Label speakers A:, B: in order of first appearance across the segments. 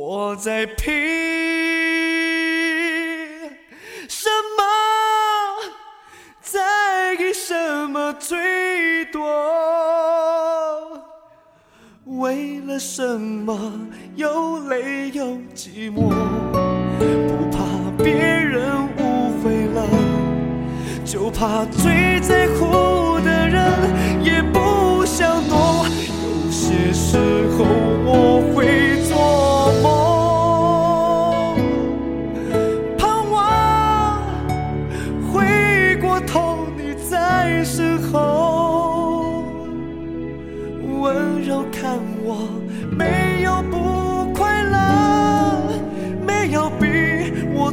A: 我在拼什么？在给什么最多？为了什么又累又寂寞？不怕别人误会了，就怕最在乎的人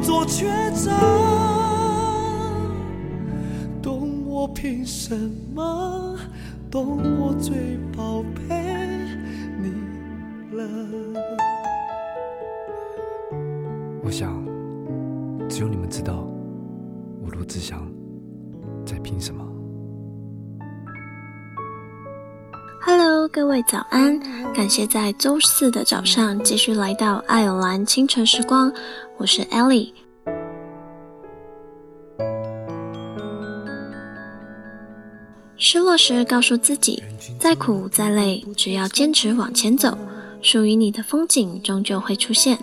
A: 做抉择，懂我凭什么？懂我最宝贝你了。
B: 我想，只有你们知道，我罗志祥在拼什么。
C: Hello，各位早安！感谢在周四的早上继续来到爱尔兰清晨时光，我是 Ellie。失落时，告诉自己，再苦再累，只要坚持往前走，属于你的风景终究会出现。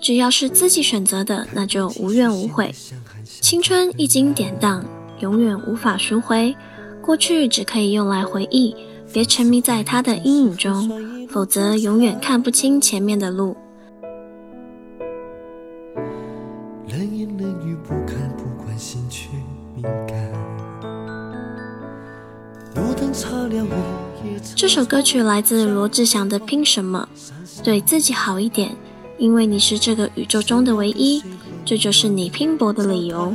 C: 只要是自己选择的，那就无怨无悔。青春一经典当，永远无法赎回，过去只可以用来回忆。别沉迷在他的阴影中，否则永远看不清前面的路。
A: 冷言冷语不看不关心却敏感，路灯擦亮我也
C: 这首歌曲来自罗志祥的《拼什么》，对自己好一点，因为你是这个宇宙中的唯一，这就是你拼搏的理由。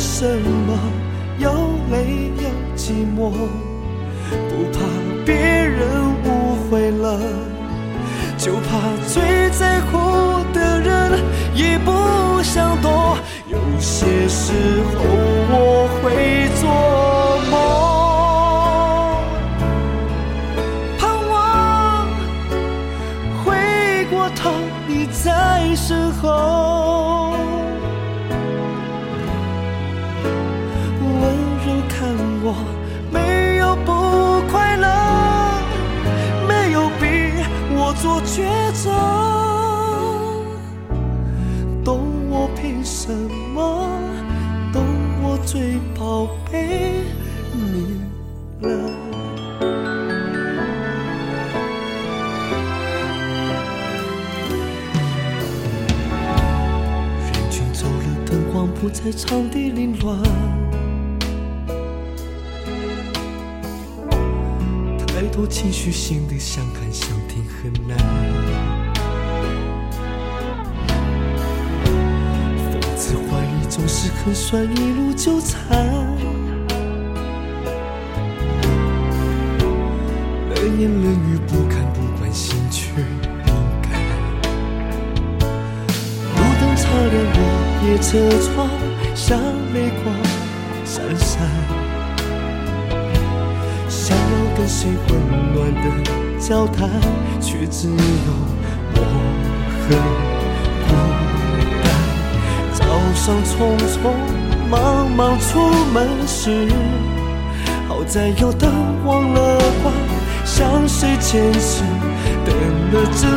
A: 什么又累又寂寞？不怕别人误会了，就怕最在乎的人也不想躲。有些时候我会做梦，盼望回过头你在身后。抉择，懂我凭什么？懂我最宝贝你了。人群走了，灯光不再场地凌乱。多情绪，心里想看想听很难。讽刺怀疑总是很酸，一路纠缠。冷言冷语不看不关心却敏感。路灯擦亮我夜车窗，像泪光闪闪。想要跟谁温暖的交谈，却只有我和孤单。早上匆匆忙忙出门时，好在有灯忘了关，向谁解释？等了整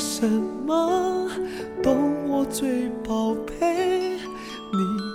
A: 什么，懂我最宝贝你